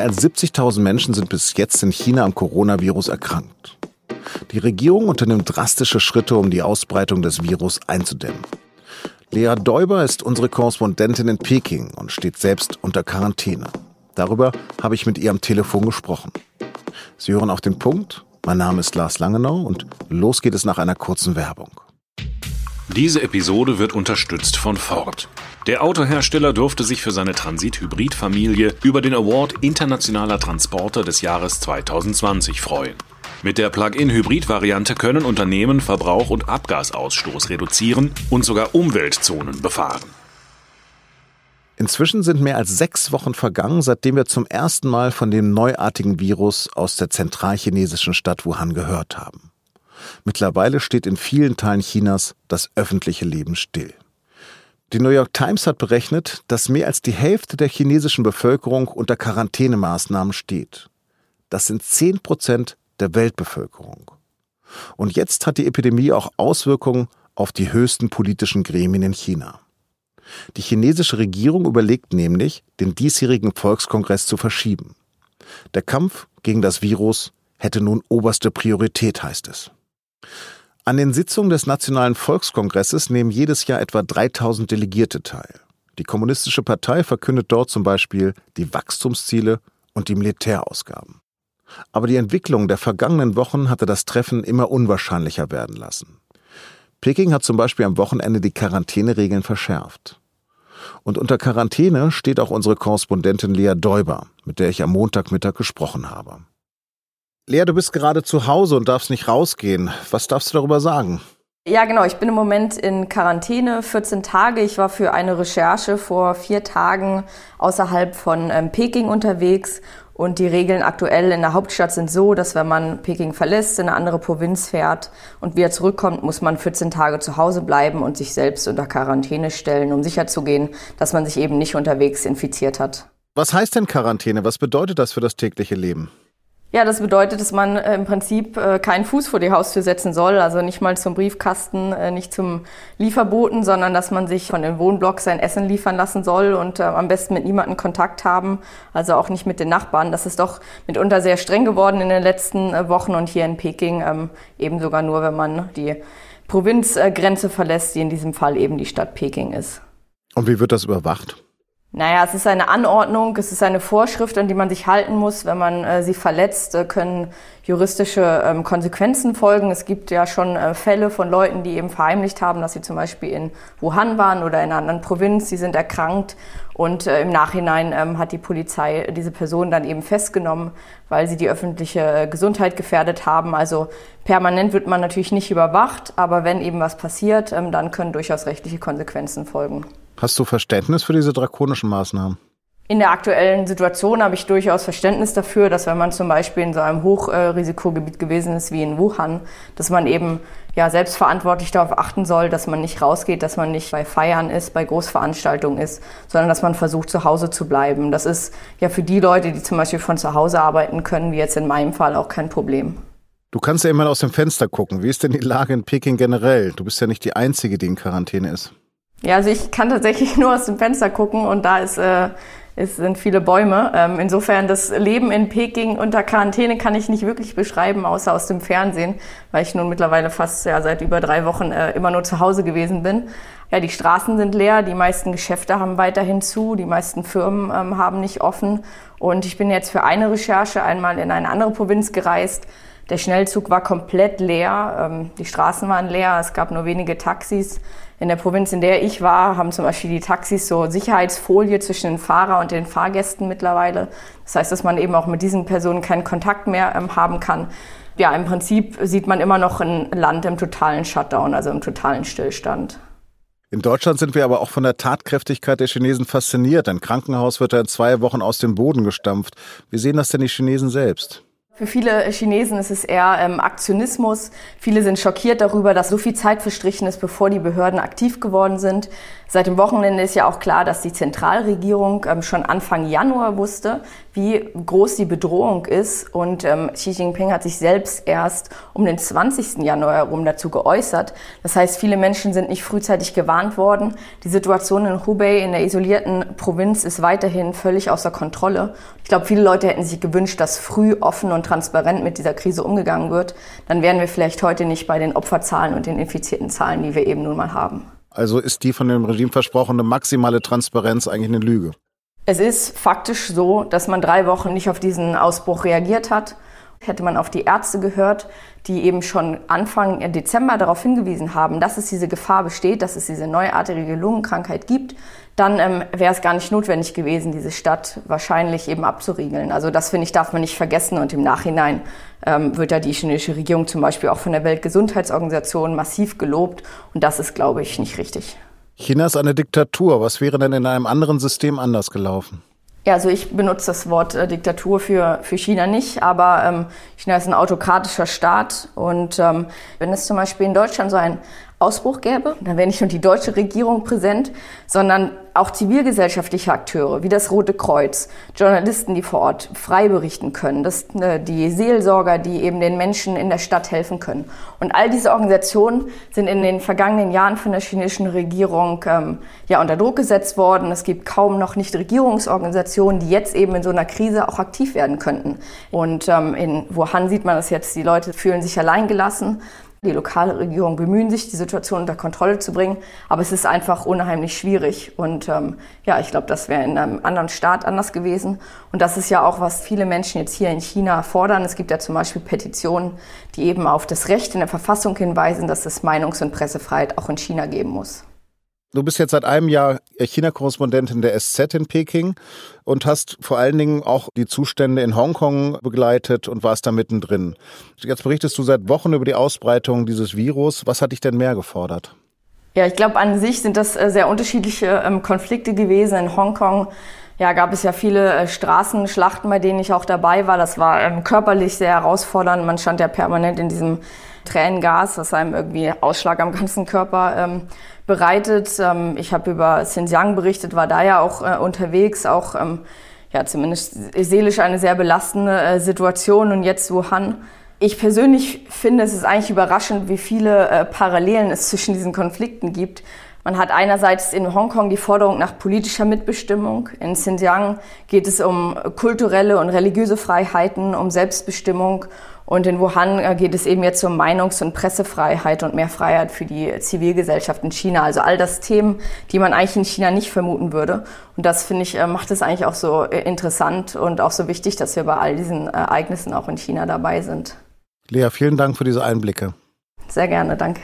Mehr als 70.000 Menschen sind bis jetzt in China am Coronavirus erkrankt. Die Regierung unternimmt drastische Schritte, um die Ausbreitung des Virus einzudämmen. Lea Däuber ist unsere Korrespondentin in Peking und steht selbst unter Quarantäne. Darüber habe ich mit ihr am Telefon gesprochen. Sie hören auch den Punkt. Mein Name ist Lars Langenau und los geht es nach einer kurzen Werbung. Diese Episode wird unterstützt von Ford. Der Autohersteller durfte sich für seine Transit-Hybrid-Familie über den Award Internationaler Transporter des Jahres 2020 freuen. Mit der Plug-in-Hybrid-Variante können Unternehmen Verbrauch und Abgasausstoß reduzieren und sogar Umweltzonen befahren. Inzwischen sind mehr als sechs Wochen vergangen, seitdem wir zum ersten Mal von dem neuartigen Virus aus der zentralchinesischen Stadt Wuhan gehört haben. Mittlerweile steht in vielen Teilen Chinas das öffentliche Leben still. Die New York Times hat berechnet, dass mehr als die Hälfte der chinesischen Bevölkerung unter Quarantänemaßnahmen steht. Das sind zehn Prozent der Weltbevölkerung. Und jetzt hat die Epidemie auch Auswirkungen auf die höchsten politischen Gremien in China. Die chinesische Regierung überlegt nämlich, den diesjährigen Volkskongress zu verschieben. Der Kampf gegen das Virus hätte nun oberste Priorität, heißt es. An den Sitzungen des Nationalen Volkskongresses nehmen jedes Jahr etwa 3000 Delegierte teil. Die Kommunistische Partei verkündet dort zum Beispiel die Wachstumsziele und die Militärausgaben. Aber die Entwicklung der vergangenen Wochen hatte das Treffen immer unwahrscheinlicher werden lassen. Peking hat zum Beispiel am Wochenende die Quarantäneregeln verschärft. Und unter Quarantäne steht auch unsere Korrespondentin Lea Däuber, mit der ich am Montagmittag gesprochen habe. Lea, du bist gerade zu Hause und darfst nicht rausgehen. Was darfst du darüber sagen? Ja, genau. Ich bin im Moment in Quarantäne, 14 Tage. Ich war für eine Recherche vor vier Tagen außerhalb von ähm, Peking unterwegs und die Regeln aktuell in der Hauptstadt sind so, dass wenn man Peking verlässt, in eine andere Provinz fährt und wieder zurückkommt, muss man 14 Tage zu Hause bleiben und sich selbst unter Quarantäne stellen, um sicherzugehen, dass man sich eben nicht unterwegs infiziert hat. Was heißt denn Quarantäne? Was bedeutet das für das tägliche Leben? Ja, das bedeutet, dass man äh, im Prinzip äh, keinen Fuß vor die Haustür setzen soll, also nicht mal zum Briefkasten, äh, nicht zum Lieferboten, sondern dass man sich von den Wohnblocks sein Essen liefern lassen soll und am besten mit niemandem Kontakt haben, also auch nicht mit den Nachbarn. Das ist doch mitunter sehr streng geworden in den letzten Wochen und hier in Peking ähm, eben sogar nur, wenn man die Provinzgrenze verlässt, die in diesem Fall eben die Stadt Peking ist. Und wie wird das überwacht? Naja, es ist eine Anordnung, es ist eine Vorschrift, an die man sich halten muss. Wenn man äh, sie verletzt, äh, können juristische ähm, Konsequenzen folgen. Es gibt ja schon äh, Fälle von Leuten, die eben verheimlicht haben, dass sie zum Beispiel in Wuhan waren oder in einer anderen Provinz, sie sind erkrankt und äh, im Nachhinein ähm, hat die Polizei diese Person dann eben festgenommen, weil sie die öffentliche äh, Gesundheit gefährdet haben. Also permanent wird man natürlich nicht überwacht, aber wenn eben was passiert, ähm, dann können durchaus rechtliche Konsequenzen folgen. Hast du Verständnis für diese drakonischen Maßnahmen? In der aktuellen Situation habe ich durchaus Verständnis dafür, dass wenn man zum Beispiel in so einem Hochrisikogebiet gewesen ist wie in Wuhan, dass man eben ja selbstverantwortlich darauf achten soll, dass man nicht rausgeht, dass man nicht bei Feiern ist, bei Großveranstaltungen ist, sondern dass man versucht, zu Hause zu bleiben. Das ist ja für die Leute, die zum Beispiel von zu Hause arbeiten können, wie jetzt in meinem Fall, auch kein Problem. Du kannst ja immer aus dem Fenster gucken. Wie ist denn die Lage in Peking generell? Du bist ja nicht die Einzige, die in Quarantäne ist. Ja, also ich kann tatsächlich nur aus dem Fenster gucken und da ist, äh, es sind viele Bäume. Ähm, insofern das Leben in Peking unter Quarantäne kann ich nicht wirklich beschreiben, außer aus dem Fernsehen, weil ich nun mittlerweile fast ja, seit über drei Wochen äh, immer nur zu Hause gewesen bin. Ja, die Straßen sind leer, die meisten Geschäfte haben weiterhin zu, die meisten Firmen ähm, haben nicht offen. Und ich bin jetzt für eine Recherche einmal in eine andere Provinz gereist. Der Schnellzug war komplett leer, ähm, die Straßen waren leer, es gab nur wenige Taxis. In der Provinz, in der ich war, haben zum Beispiel die Taxis so Sicherheitsfolie zwischen den Fahrer und den Fahrgästen mittlerweile. Das heißt, dass man eben auch mit diesen Personen keinen Kontakt mehr ähm, haben kann. Ja, im Prinzip sieht man immer noch ein Land im totalen Shutdown, also im totalen Stillstand. In Deutschland sind wir aber auch von der Tatkräftigkeit der Chinesen fasziniert. Ein Krankenhaus wird da in zwei Wochen aus dem Boden gestampft. Wie sehen das denn die Chinesen selbst? Für viele Chinesen ist es eher ähm, Aktionismus. Viele sind schockiert darüber, dass so viel Zeit verstrichen ist, bevor die Behörden aktiv geworden sind. Seit dem Wochenende ist ja auch klar, dass die Zentralregierung ähm, schon Anfang Januar wusste, wie groß die Bedrohung ist. Und ähm, Xi Jinping hat sich selbst erst um den 20. Januar herum dazu geäußert. Das heißt, viele Menschen sind nicht frühzeitig gewarnt worden. Die Situation in Hubei, in der isolierten Provinz, ist weiterhin völlig außer Kontrolle. Ich glaube, viele Leute hätten sich gewünscht, dass früh offen und transparent mit dieser Krise umgegangen wird, dann wären wir vielleicht heute nicht bei den Opferzahlen und den infizierten Zahlen, die wir eben nun mal haben. Also ist die von dem Regime versprochene maximale Transparenz eigentlich eine Lüge? Es ist faktisch so, dass man drei Wochen nicht auf diesen Ausbruch reagiert hat. Hätte man auf die Ärzte gehört, die eben schon Anfang Dezember darauf hingewiesen haben, dass es diese Gefahr besteht, dass es diese neuartige Lungenkrankheit gibt, dann ähm, wäre es gar nicht notwendig gewesen, diese Stadt wahrscheinlich eben abzuriegeln. Also das finde ich, darf man nicht vergessen. Und im Nachhinein ähm, wird ja die chinesische Regierung zum Beispiel auch von der Weltgesundheitsorganisation massiv gelobt. Und das ist, glaube ich, nicht richtig. China ist eine Diktatur. Was wäre denn in einem anderen System anders gelaufen? Ja, also ich benutze das Wort äh, Diktatur für, für China nicht, aber ähm, China ist ein autokratischer Staat und ähm, wenn es zum Beispiel in Deutschland so ein Ausbruch gäbe, dann wäre nicht nur die deutsche Regierung präsent, sondern auch zivilgesellschaftliche Akteure wie das Rote Kreuz, Journalisten, die vor Ort frei berichten können, das, ne, die Seelsorger, die eben den Menschen in der Stadt helfen können. Und all diese Organisationen sind in den vergangenen Jahren von der chinesischen Regierung ähm, ja unter Druck gesetzt worden. Es gibt kaum noch nicht Regierungsorganisationen, die jetzt eben in so einer Krise auch aktiv werden könnten. Und ähm, in Wuhan sieht man das jetzt, die Leute fühlen sich alleingelassen. Die lokale Regierung bemühen sich, die Situation unter Kontrolle zu bringen, aber es ist einfach unheimlich schwierig. Und ähm, ja, ich glaube, das wäre in einem anderen Staat anders gewesen. Und das ist ja auch, was viele Menschen jetzt hier in China fordern. Es gibt ja zum Beispiel Petitionen, die eben auf das Recht in der Verfassung hinweisen, dass es Meinungs- und Pressefreiheit auch in China geben muss. Du bist jetzt seit einem Jahr China-Korrespondentin der SZ in Peking und hast vor allen Dingen auch die Zustände in Hongkong begleitet und warst da mittendrin. Jetzt berichtest du seit Wochen über die Ausbreitung dieses Virus. Was hat dich denn mehr gefordert? Ja, ich glaube, an sich sind das äh, sehr unterschiedliche ähm, Konflikte gewesen. In Hongkong ja, gab es ja viele äh, Straßenschlachten, bei denen ich auch dabei war. Das war ähm, körperlich sehr herausfordernd. Man stand ja permanent in diesem Tränengas, was einem irgendwie Ausschlag am ganzen Körper ähm, bereitet. Ähm, ich habe über Xinjiang berichtet, war da ja auch äh, unterwegs, auch ähm, ja zumindest seelisch eine sehr belastende äh, Situation und jetzt Wuhan. Ich persönlich finde, es ist eigentlich überraschend, wie viele äh, Parallelen es zwischen diesen Konflikten gibt. Man hat einerseits in Hongkong die Forderung nach politischer Mitbestimmung. In Xinjiang geht es um kulturelle und religiöse Freiheiten, um Selbstbestimmung und in Wuhan äh, geht es eben jetzt um Meinungs- und Pressefreiheit und mehr Freiheit für die Zivilgesellschaft in China. Also all das Themen, die man eigentlich in China nicht vermuten würde. Und das finde ich, äh, macht es eigentlich auch so äh, interessant und auch so wichtig, dass wir bei all diesen Ereignissen auch in China dabei sind. Lea, vielen Dank für diese Einblicke. Sehr gerne, danke.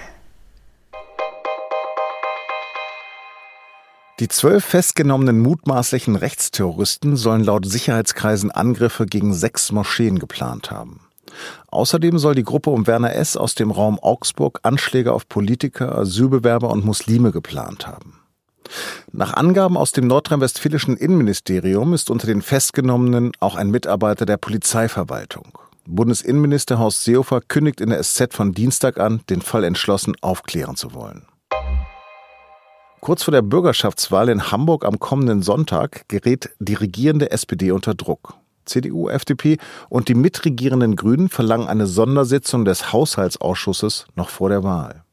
Die zwölf festgenommenen mutmaßlichen Rechtsterroristen sollen laut Sicherheitskreisen Angriffe gegen sechs Moscheen geplant haben. Außerdem soll die Gruppe um Werner S. aus dem Raum Augsburg Anschläge auf Politiker, Asylbewerber und Muslime geplant haben. Nach Angaben aus dem nordrhein-westfälischen Innenministerium ist unter den Festgenommenen auch ein Mitarbeiter der Polizeiverwaltung. Bundesinnenminister Horst Seehofer kündigt in der SZ von Dienstag an, den Fall entschlossen aufklären zu wollen. Kurz vor der Bürgerschaftswahl in Hamburg am kommenden Sonntag gerät die regierende SPD unter Druck. CDU, FDP und die mitregierenden Grünen verlangen eine Sondersitzung des Haushaltsausschusses noch vor der Wahl.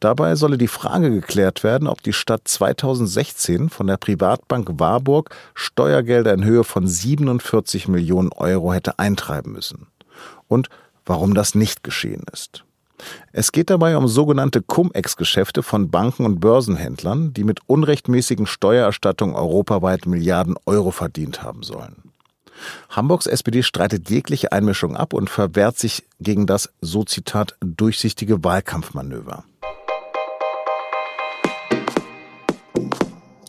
Dabei solle die Frage geklärt werden, ob die Stadt 2016 von der Privatbank Warburg Steuergelder in Höhe von 47 Millionen Euro hätte eintreiben müssen. Und warum das nicht geschehen ist. Es geht dabei um sogenannte Cum-Ex-Geschäfte von Banken und Börsenhändlern, die mit unrechtmäßigen Steuererstattungen europaweit Milliarden Euro verdient haben sollen. Hamburgs SPD streitet jegliche Einmischung ab und verwehrt sich gegen das, so Zitat, durchsichtige Wahlkampfmanöver.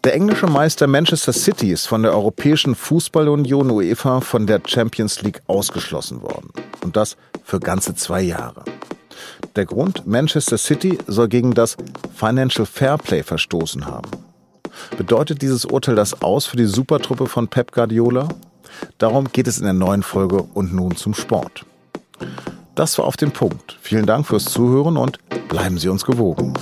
Der englische Meister Manchester City ist von der Europäischen Fußballunion UEFA von der Champions League ausgeschlossen worden. Und das für ganze zwei Jahre. Der Grund, Manchester City soll gegen das Financial Fairplay verstoßen haben. Bedeutet dieses Urteil das aus für die Supertruppe von Pep Guardiola? Darum geht es in der neuen Folge und nun zum Sport. Das war auf den Punkt. Vielen Dank fürs Zuhören und bleiben Sie uns gewogen.